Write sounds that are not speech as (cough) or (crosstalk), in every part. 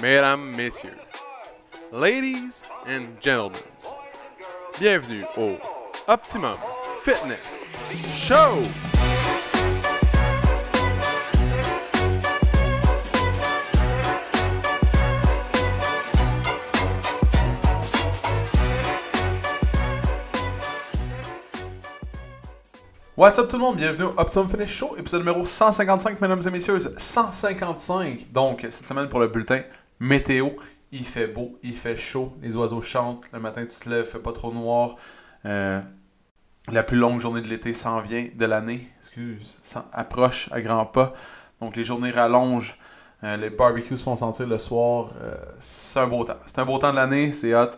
mesdames, messieurs, ladies and gentlemen, bienvenue au Optimum Fitness Show! What's up tout le monde, bienvenue au Optimum Finish Show, épisode numéro 155 mesdames et messieurs, 155. Donc cette semaine pour le bulletin météo, il fait beau, il fait chaud, les oiseaux chantent, le matin tu te lèves, fait pas trop noir. Euh, la plus longue journée de l'été s'en vient, de l'année, excuse, approche à grands pas. Donc les journées rallongent, euh, les barbecues se font sentir le soir, euh, c'est un beau temps. C'est un beau temps de l'année, c'est hot.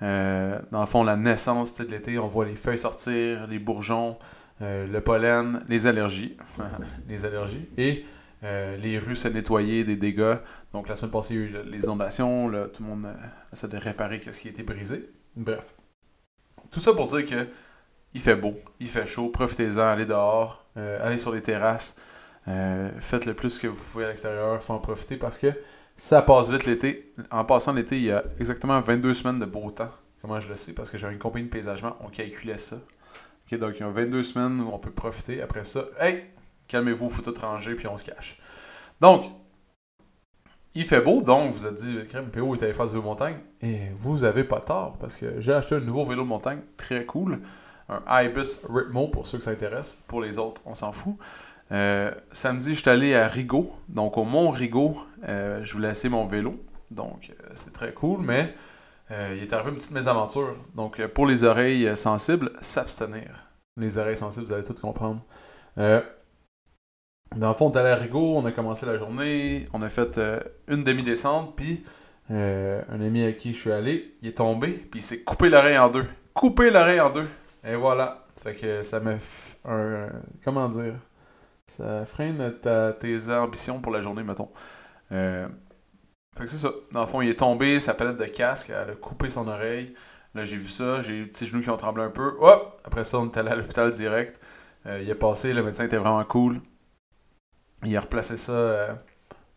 Dans le fond, la naissance de l'été, on voit les feuilles sortir, les bourgeons, le pollen, les allergies, (laughs) les allergies, et euh, les rues se nettoyer des dégâts. Donc la semaine passée, il y a eu les inondations, tout le monde euh, essaie de réparer ce qui a été brisé. Bref. Tout ça pour dire que il fait beau, il fait chaud, profitez-en, allez dehors, euh, allez sur les terrasses, faites le plus que vous pouvez à l'extérieur, faut en profiter parce que ça passe vite l'été. En passant l'été, il y a exactement 22 semaines de beau temps. Comment je le sais? Parce que j'ai une compagnie de paysagement, on calculait ça. Ok, donc il y a 22 semaines où on peut profiter. Après ça, hey, calmez-vous, faut tout ranger, puis on se cache. Donc, il fait beau, donc vous avez dit, crème PO est allé faire du vélo montagne. Et vous avez pas tort, parce que j'ai acheté un nouveau vélo de montagne, très cool. Un Ibis Ritmo, pour ceux que ça intéresse. Pour les autres, on s'en fout. Euh, samedi, je suis allé à Rigaud, donc au Mont Rigaud. Euh, je voulais essayer mon vélo, donc euh, c'est très cool, mais il est arrivé une petite mésaventure. Donc, pour les oreilles sensibles, s'abstenir. Les oreilles sensibles, vous allez tout comprendre. Dans le fond, on est allé on a commencé la journée, on a fait euh, une demi-descente, puis euh, un ami à qui je suis allé, il est tombé, puis il s'est coupé l'oreille en deux. Coupé l'oreille en deux. Et voilà. Fait que ça me un. Comment dire? Ça freine ta- tes ambitions pour la journée, mettons. Euh, fait que c'est ça. Dans le fond, il est tombé, sa palette de casque, elle a coupé son oreille. Là, j'ai vu ça, j'ai eu les petits genoux qui ont tremblé un peu. Hop! Après ça, on est allé à l'hôpital direct. Il est passé, le médecin était vraiment cool. Il a replacé ça. euh,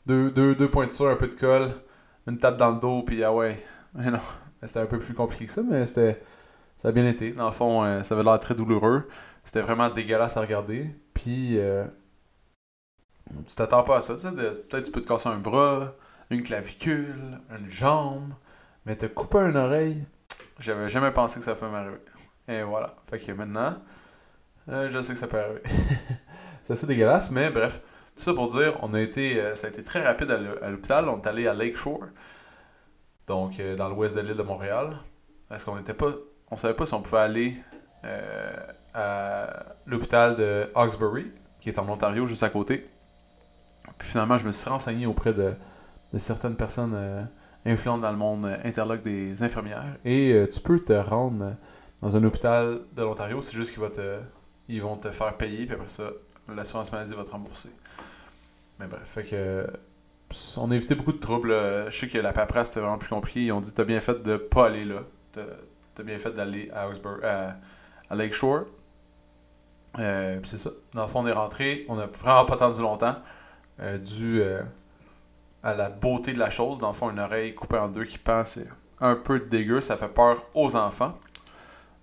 deux, deux, deux pointures, un peu de colle, une tape dans le dos, puis ah ouais. Mais non, c'était un peu plus compliqué que ça, mais c'était. Ça a bien été. Dans le fond, euh, ça avait l'air très douloureux. C'était vraiment dégueulasse à regarder. Puis, euh, tu t'attends pas à ça. Peut-être tu peux te casser un bras, une clavicule, une jambe, mais te couper une oreille, j'avais jamais pensé que ça pouvait m'arriver. Et voilà. Fait que maintenant, euh, je sais que ça peut arriver. (laughs) c'est assez dégueulasse, mais bref. Ça pour dire, on a été, euh, ça a été très rapide à l'hô- à l'hôpital. On est allé à Lakeshore, donc euh, dans l'ouest de l'île de Montréal. Parce qu'on n'était pas, on savait pas si on pouvait aller euh, à l'hôpital de Hawkesbury, qui est en Ontario, juste à côté. Puis finalement, je me suis renseigné auprès de, certaines personnes influentes dans le monde euh, des infirmières. Et tu peux te rendre dans un hôpital de l'Ontario, c'est juste qu'ils vont te, ils vont te faire payer, puis après ça, l'assurance maladie va te rembourser. Mais bref, fait que. euh, On a évité beaucoup de troubles. là. Je sais que la paperasse c'était vraiment plus compliqué. Ils ont dit T'as bien fait de pas aller là. T'as bien fait d'aller à, à, Lakeshore. Euh, c'est ça. Dans le fond, on est rentré. On a vraiment pas attendu longtemps. euh, dû euh, à la beauté de la chose. Dans le fond, une oreille coupée en deux qui pend, c'est un peu dégueu. Ça fait peur aux enfants.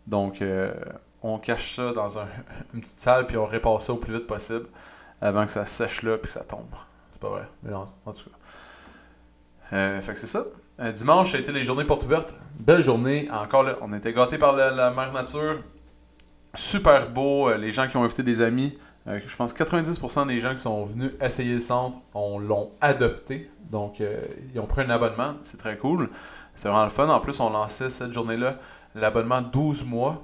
Donc, euh, on cache ça dans un- (laughs) une petite salle puis on répare ça au plus vite possible avant que ça sèche là puis que ça tombe. C'est pas vrai, mais en, tout cas. Euh, fait que c'est ça. Euh, dimanche, ça a été les journées portes ouvertes. Belle journée. Encore là, on était gâtés par la, la mère nature. Super beau. Euh, les gens qui ont invité des amis. je pense que 90% des gens qui sont venus essayer le centre on l'ont adopté. Donc, ils ont pris un abonnement. C'est très cool. C'est vraiment le fun. En plus, on lançait cette journée-là l'abonnement 12 mois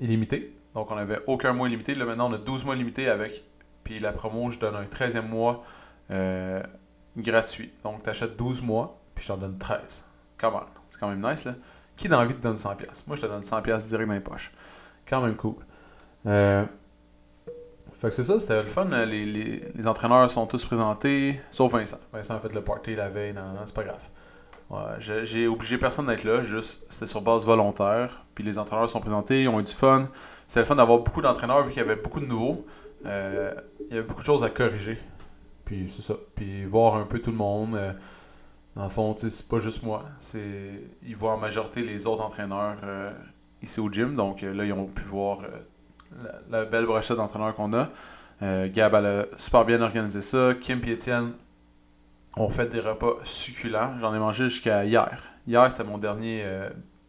illimité. Donc, on n'avait aucun mois illimité. Là, maintenant, on a 12 mois limités avec. Puis la promo, je donne un 13e mois euh, gratuit. Donc, tu achètes 12 mois, puis je t'en donne 13. Come on. C'est quand même nice, là. Qui dans envie te donne 100$? Moi, je te donne 100$ direct dans les poches. Quand même cool. Euh, fait que c'est ça, c'était le fun. Les, les, les entraîneurs sont tous présentés, sauf Vincent. Vincent a fait le party la veille, non, non, c'est pas grave. J'ai obligé personne d'être là, juste c'était sur base volontaire. Puis les entraîneurs sont présentés, ils ont eu du fun. C'était le fun d'avoir beaucoup d'entraîneurs vu qu'il y avait beaucoup de nouveaux. Euh, il y avait beaucoup de choses à corriger. puis c'est ça. Puis voir un peu tout le monde. euh, dans le fond, c'est pas juste moi. C'est, ils voient en majorité les autres entraîneurs euh, ici au gym. Donc là, ils ont pu voir la, belle brochette d'entraîneurs qu'on a. Gab, a super bien organisé ça. Kim et Étienne ont fait des repas succulents. J'en ai mangé jusqu'à hier. Hier, c'était mon dernier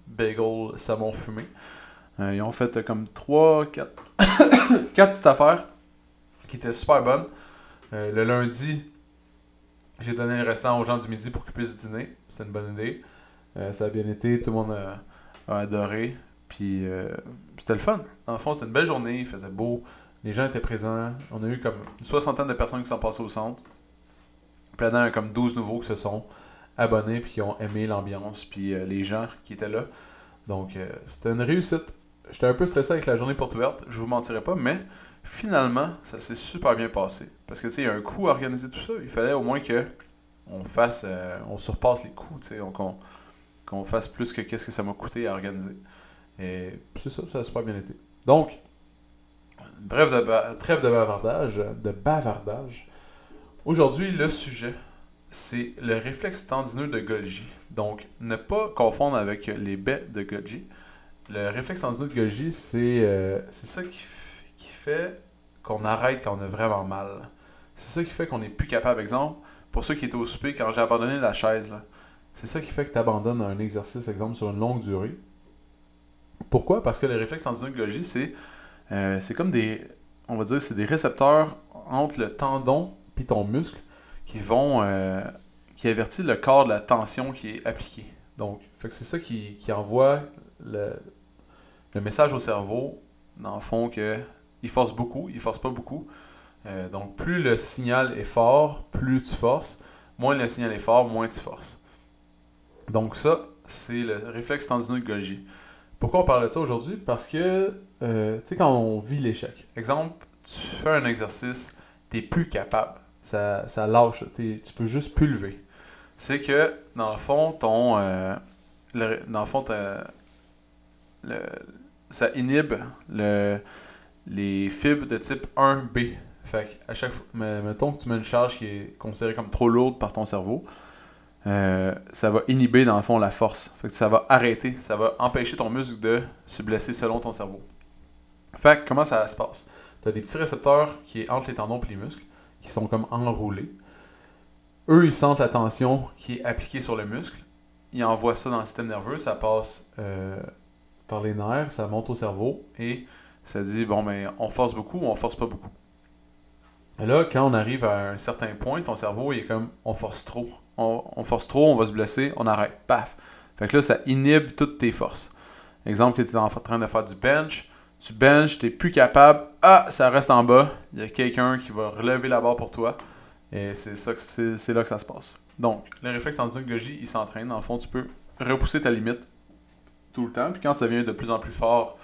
bagel saumon fumé. Euh, ils ont fait euh, comme 3, 4, 4 petites affaires qui étaient super bonnes. Euh, le lundi, j'ai donné le restant aux gens du midi pour qu'ils puissent dîner. C'était une bonne idée. Ça a bien été, tout le monde a, adoré. Puis c'était le fun. Dans le fond, c'était une belle journée, il faisait beau. Les gens étaient présents. On a eu comme une soixantaine de personnes qui sont passées au centre. Puis a comme 12 nouveaux qui se sont abonnés puis qui ont aimé l'ambiance puis les gens qui étaient là. Donc c'était une réussite. J'étais un peu stressé avec la journée porte ouverte, je vous mentirai pas, mais finalement, ça s'est super bien passé. Parce que tu sais, il y a un coût à organiser tout ça. Il fallait au moins que on fasse, euh, on surpasse les coûts, tu sais, qu'on fasse plus que qu'est-ce que ça m'a coûté à organiser. Et c'est ça, ça a super bien été. Donc, bref de trêve de bavardage, de bavardage. Aujourd'hui, le sujet, c'est le réflexe tendineux de Golgi. Donc, ne pas confondre avec les baies de Golgi. Le réflexe tendineux de Golgi, c'est euh, ça qui, fait qu'on arrête quand on a vraiment mal. C'est ça qui fait qu'on n'est plus capable. Exemple, pour ceux qui étaient au souper, quand j'ai abandonné la chaise, c'est ça qui fait que tu abandonnes un exercice, exemple, sur une longue durée. Pourquoi? Parce que le réflexe Golgi, c'est euh, c'est comme des, on va dire, c'est des récepteurs entre le tendon puis ton muscle qui vont, euh, qui avertit le corps de la tension qui est appliquée. Donc, c'est ça qui, qui envoie le, le message au cerveau, dans le fond, que il force beaucoup, il force pas beaucoup. Euh, donc, plus le signal est fort, plus tu forces. Moins le signal est fort, moins tu forces. Donc, ça, c'est le réflexe tendineux de Golgi. Pourquoi on parle de ça aujourd'hui? Parce que, euh, tu sais, quand on vit l'échec, exemple, tu fais un exercice, t'es plus capable. Ça, ça lâche, tu peux juste plus lever. C'est que, dans le fond, ton. euh, dans le fond, ça inhibe le, les fibres de type 1B. Fait que à chaque fois, mettons que tu mets une charge qui est considérée comme trop lourde par ton cerveau, euh, ça va inhiber dans le fond la force. Fait que ça va arrêter, ça va empêcher ton muscle de se blesser selon ton cerveau. Fait que comment ça se passe? Tu as des petits récepteurs qui est entre les tendons et les muscles, qui sont comme enroulés. Eux, ils sentent la tension qui est appliquée sur le muscle. Ils envoient ça dans le système nerveux, ça passe euh, par les nerfs, ça monte au cerveau et ça dit bon ben on force beaucoup ou on force pas beaucoup. Là, quand on arrive à un certain point, ton cerveau il est comme on force trop. On, force trop, on va se blesser, on arrête. Paf! Fait que là, ça inhibe toutes tes forces. Exemple, que tu es en train de faire du bench, tu benches, tu plus capable, ah, ça reste en bas, il y a quelqu'un qui va relever la barre pour toi, et c'est ça c'est, là que ça se passe. Donc, le réflexe de Golgi, il s'entraîne, le fond, tu peux repousser ta limite tout le temps, puis quand ça devient de plus en plus fort,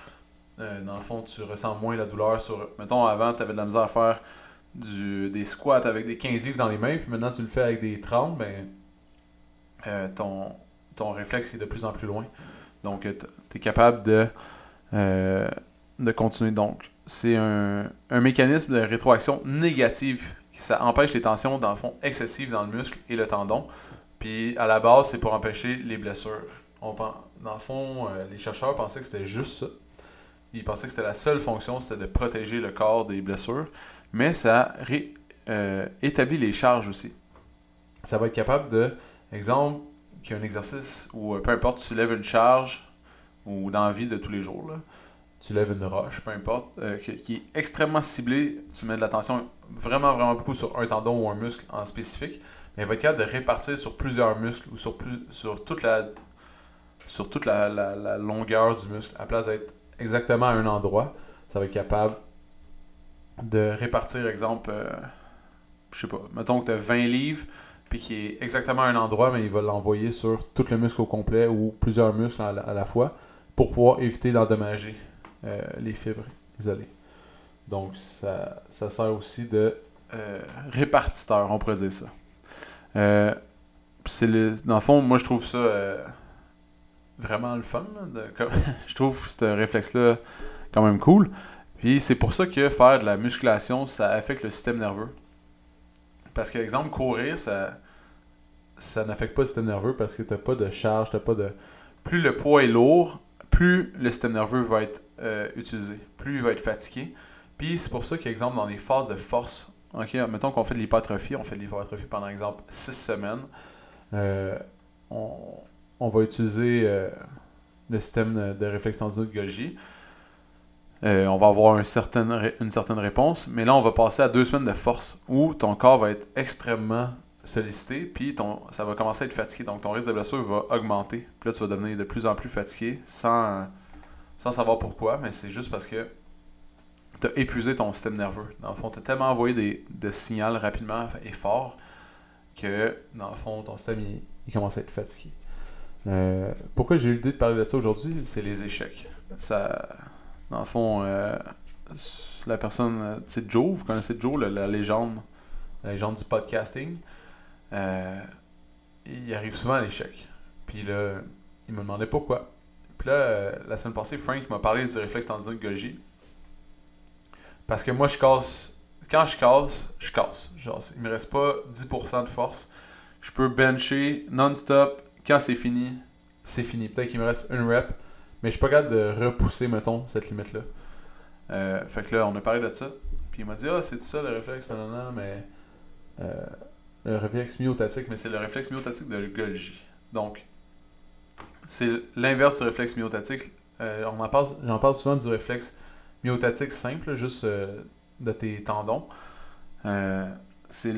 euh, dans le fond, tu ressens moins la douleur sur, mettons, avant, tu avais de la misère à faire des squats avec des 15 livres dans les mains, puis maintenant tu le fais avec des 30, ben, euh, ton, réflexe est de plus en plus loin. Donc, tu es capable de, euh, de continuer. Donc, c'est un, un mécanisme de rétroaction négative. Ça empêche les tensions, dans le fond, excessives dans le muscle et le tendon. Puis, à la base, c'est pour empêcher les blessures. On, dans le fond, euh, les chercheurs pensaient que c'était juste ça. Ils pensaient que c'était la seule fonction, c'était de protéger le corps des blessures. Mais ça ré- euh, établit les charges aussi. Ça va être capable de, exemple, qu'il y a un exercice où euh, peu importe, tu lèves une charge ou dans la vie de tous les jours, tu lèves une roche, peu importe, qui, qui est extrêmement ciblée, tu mets de l'attention vraiment, vraiment beaucoup sur un tendon ou un muscle en spécifique, mais il va être capable de répartir sur plusieurs muscles ou sur, plus, sur toute la sur toute la, la- la longueur du muscle, à place d'être exactement à un endroit, ça va être capable de répartir, exemple, euh, je sais pas, mettons que tu as 20 livres, puis qui est exactement à un endroit, mais il va l'envoyer sur tout le muscle au complet ou plusieurs muscles à la, fois pour pouvoir éviter d'endommager euh, les fibres isolées. Donc, ça, ça sert aussi de euh, répartiteur, on pourrait dire ça. Euh, le, dans le fond, moi, je trouve ça vraiment le fun. (laughs) je trouve ce réflexe-là quand même cool. Puis c'est pour ça que faire de la musculation, ça affecte le système nerveux. Parce que, exemple, courir, ça, ça n'affecte pas le système nerveux parce que tu pas de charge, t'as pas de. Plus le poids est lourd, plus le système nerveux va être euh, utilisé, plus il va être fatigué. Puis c'est pour ça qu'exemple, dans les phases de force, ok, mettons qu'on fait de l'hypertrophie, on fait de l'hypertrophie pendant exemple 6 semaines, euh, on, va utiliser euh, le système de, réflexe tendu de Golgi. on va avoir une certaine, réponse, mais là on va passer à deux semaines de force où ton corps va être extrêmement sollicité, puis ça va commencer à être fatigué. Donc ton risque de blessure va augmenter. Puis là, tu vas devenir de plus en plus fatigué sans, sans savoir pourquoi, mais c'est juste parce que tu as épuisé ton système nerveux. Dans le fond, tu as tellement envoyé des, de signaux rapidement et fort que, dans le fond, ton système il, commence à être fatigué. Euh, pourquoi j'ai eu l'idée de parler de ça aujourd'hui? C'est les échecs. Ça, dans le fond, euh, la personne, tu sais, Joe, vous connaissez Joe, la légende, la légende du podcasting. Euh, il arrive souvent à l'échec. Puis là, il me demandait pourquoi. Puis là, euh, la semaine passée, Frank m'a parlé du réflexe tendu de. Parce que moi, je casse. Quand je casse, je casse. Genre, il me reste pas 10% de force. Je peux bencher non-stop. Quand c'est fini, c'est fini. Peut-être qu'il me reste une rep. Mais je suis pas capable de repousser, mettons, cette limite-là. Euh, fait que là, on a parlé de ça. Puis il m'a dit, ah, c'est ça le réflexe, non, non, mais le réflexe myotatique, mais c'est le réflexe myotatique de Golgi. Donc, c'est l'inverse du réflexe myotatique. Euh, on j'en parle souvent du réflexe myotatique simple, juste euh, de tes tendons. Euh, c'est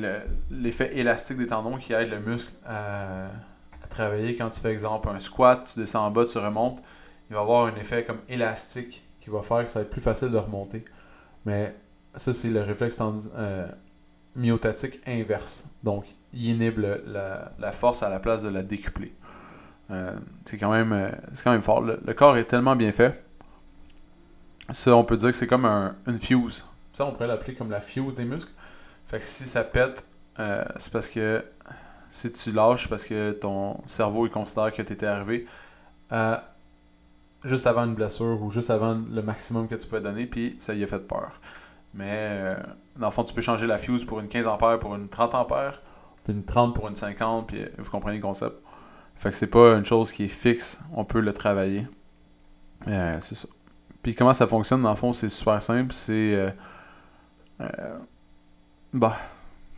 l'effet élastique des tendons qui aide le muscle à, travailler. Quand tu fais exemple un squat, tu descends en bas, tu remontes, il va avoir un effet comme élastique qui va faire que ça va être plus facile de remonter. Mais ça, c'est le réflexe myotatique inverse. Donc, il inhibe la, force à la place de la décupler. Euh, c'est quand, même, euh, quand même fort. Le, corps est tellement bien fait. Ça, on peut dire que c'est comme une fuse. Ça, on pourrait l'appeler comme la fuse des muscles. Fait que si ça pète, euh, c'est parce que si tu lâches, parce que ton cerveau considère que tu étais arrivé juste avant une blessure ou juste avant le maximum que tu peux donner, puis ça y a fait peur. Mais euh, dans le fond, tu peux changer la fuse pour une 15 ampères, pour une 30 ampères, puis une 30 pour une 50, puis euh, vous comprenez le concept. Fait que c'est pas une chose qui est fixe, on peut le travailler. Euh, c'est ça. Puis comment ça fonctionne, dans le fond, c'est super simple. C'est. bah.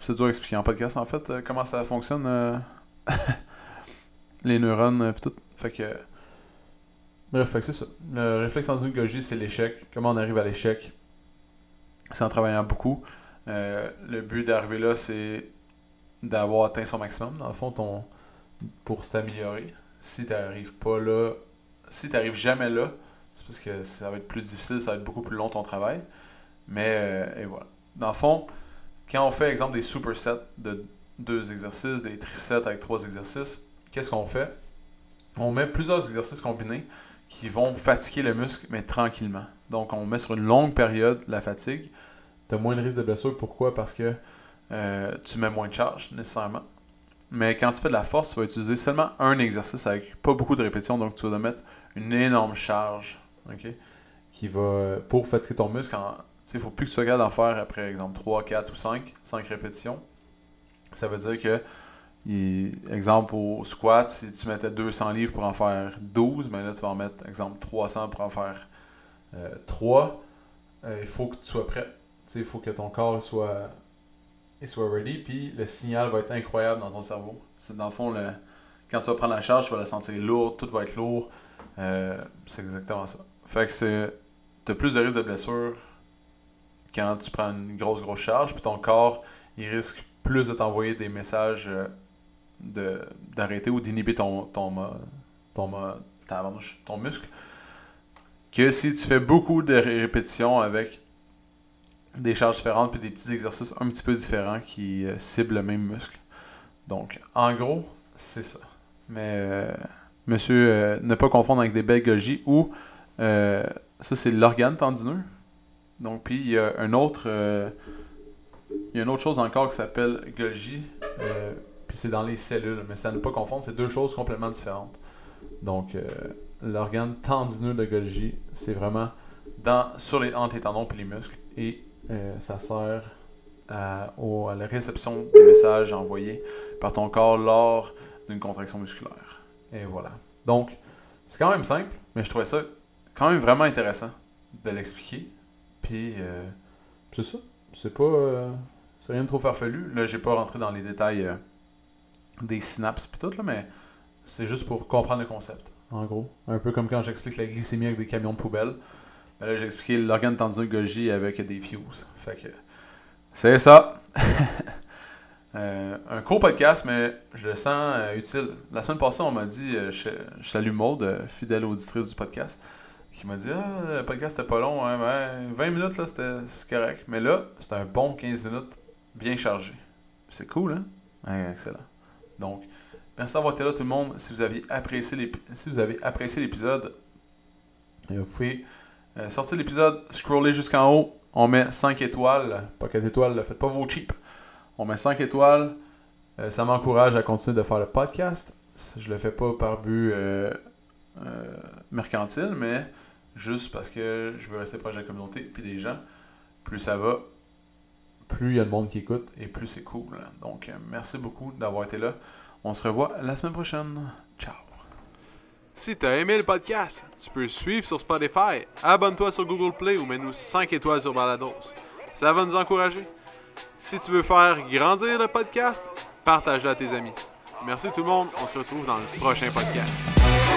C'est dur à expliquer en podcast, en fait, comment ça fonctionne. (laughs) les neurones, puis tout. Fait que. Bref, c'est ça. Le réflexe endogologie, c'est l'échec. Comment on arrive à l'échec? C'est en travaillant beaucoup. Euh, le but d'arriver là, c'est d'avoir atteint son maximum, dans le fond, ton, pour s'améliorer. Si tu n'arrives pas là, si tu n'arrives jamais là, c'est parce que ça va être plus difficile, ça va être beaucoup plus long ton travail. Mais, euh, et voilà. Dans le fond, quand on fait, exemple, des supersets de deux exercices, des trisets avec trois exercices, qu'est-ce qu'on fait? On met plusieurs exercices combinés qui vont fatiguer le muscle, mais tranquillement. Donc, on met sur une longue période la fatigue. Tu as moins de risque de blessure. Pourquoi? Parce que euh, tu mets moins de charge, nécessairement. Mais quand tu fais de la force, tu vas utiliser seulement un exercice avec pas beaucoup de répétitions. Donc, tu vas mettre une énorme charge qui va, pour fatiguer ton muscle. Il faut plus que tu sois capable d'en faire après, exemple, 3, 4 ou 5, 5 répétitions. Ça veut dire que exemple, au squat, si tu mettais 200 livres pour en faire 12, ben là, tu vas en mettre, exemple, 300 pour en faire 3. Euh, euh, il faut que tu sois prêt. il faut que ton corps soit, soit ready. Puis le signal va être incroyable dans ton cerveau. C'est dans le fond, quand tu vas prendre la charge, tu vas la sentir lourde, tout va être lourd. Euh, c'est exactement ça. Fait que c'est. Tu as plus de risque de blessure quand tu prends une grosse, grosse charge. Puis ton corps, il risque plus de t'envoyer des messages d'arrêter ou d'inhiber ton, ton, ton, ton, muscle que si tu fais beaucoup de répétitions avec des charges différentes puis des petits exercices un petit peu différents qui euh, ciblent le même muscle. Donc, en gros, c'est ça. Mais, euh, monsieur, euh, ne pas confondre avec des belles ou ça, c'est l'organe tendineux. Donc, puis il y a un autre. il y a une autre chose encore qui s'appelle Golgi puis c'est dans les cellules. Mais ça ne pas confondre, c'est deux choses complètement différentes. Donc, euh, l'organe tendineux de Golgi, c'est vraiment dans, sur les, entre les tendons et les muscles. Et euh, ça sert à la réception des messages envoyés par ton corps lors d'une contraction musculaire. Et voilà. Donc, c'est quand même simple, mais je trouvais ça quand même vraiment intéressant de l'expliquer. Puis, euh, c'est ça. C'est pas. euh, c'est rien de trop farfelu. Là, j'ai pas rentré dans les détails euh, des synapses pis tout, là, mais c'est juste pour comprendre le concept, en gros. Un peu comme quand j'explique la glycémie avec des camions de poubelle. Mais là, j'ai expliqué l'organe tendineux Golgi avec des fuses. Fait que. C'est ça. (laughs) Un court podcast, mais je le sens utile. La semaine passée, on m'a dit, euh, je, salue Maude, fidèle auditrice du podcast, qui m'a dit Ah, le podcast c'était pas long, hein, ouais, 20 minutes là, c'était correct. Mais là, c'est un bon 15 minutes bien chargé. C'est cool, hein? Excellent. Donc, merci d'avoir été là tout le monde. Si vous aviez apprécié l'épi- si vous avez apprécié l'épisode, euh, vous pouvez euh, sortir l'épisode, scroller jusqu'en haut, on met 5 étoiles, pas 4 étoiles, là, faites pas vos cheap. On met 5 étoiles, euh, ça m'encourage à continuer de faire le podcast. Je le fais pas par but euh, mercantile, mais juste parce que je veux rester proche de la communauté puis des gens. Plus ça va, plus il y a de monde qui écoute et plus c'est cool. Donc, euh, merci beaucoup d'avoir été là. On se revoit la semaine prochaine. Ciao. Si tu as aimé le podcast, tu peux suivre sur Spotify, abonne-toi sur Google Play ou mets-nous 5 étoiles sur Balados. Ça va nous encourager. Si tu veux faire grandir le podcast, partage-le à tes amis. Merci tout le monde, on se retrouve dans le prochain podcast.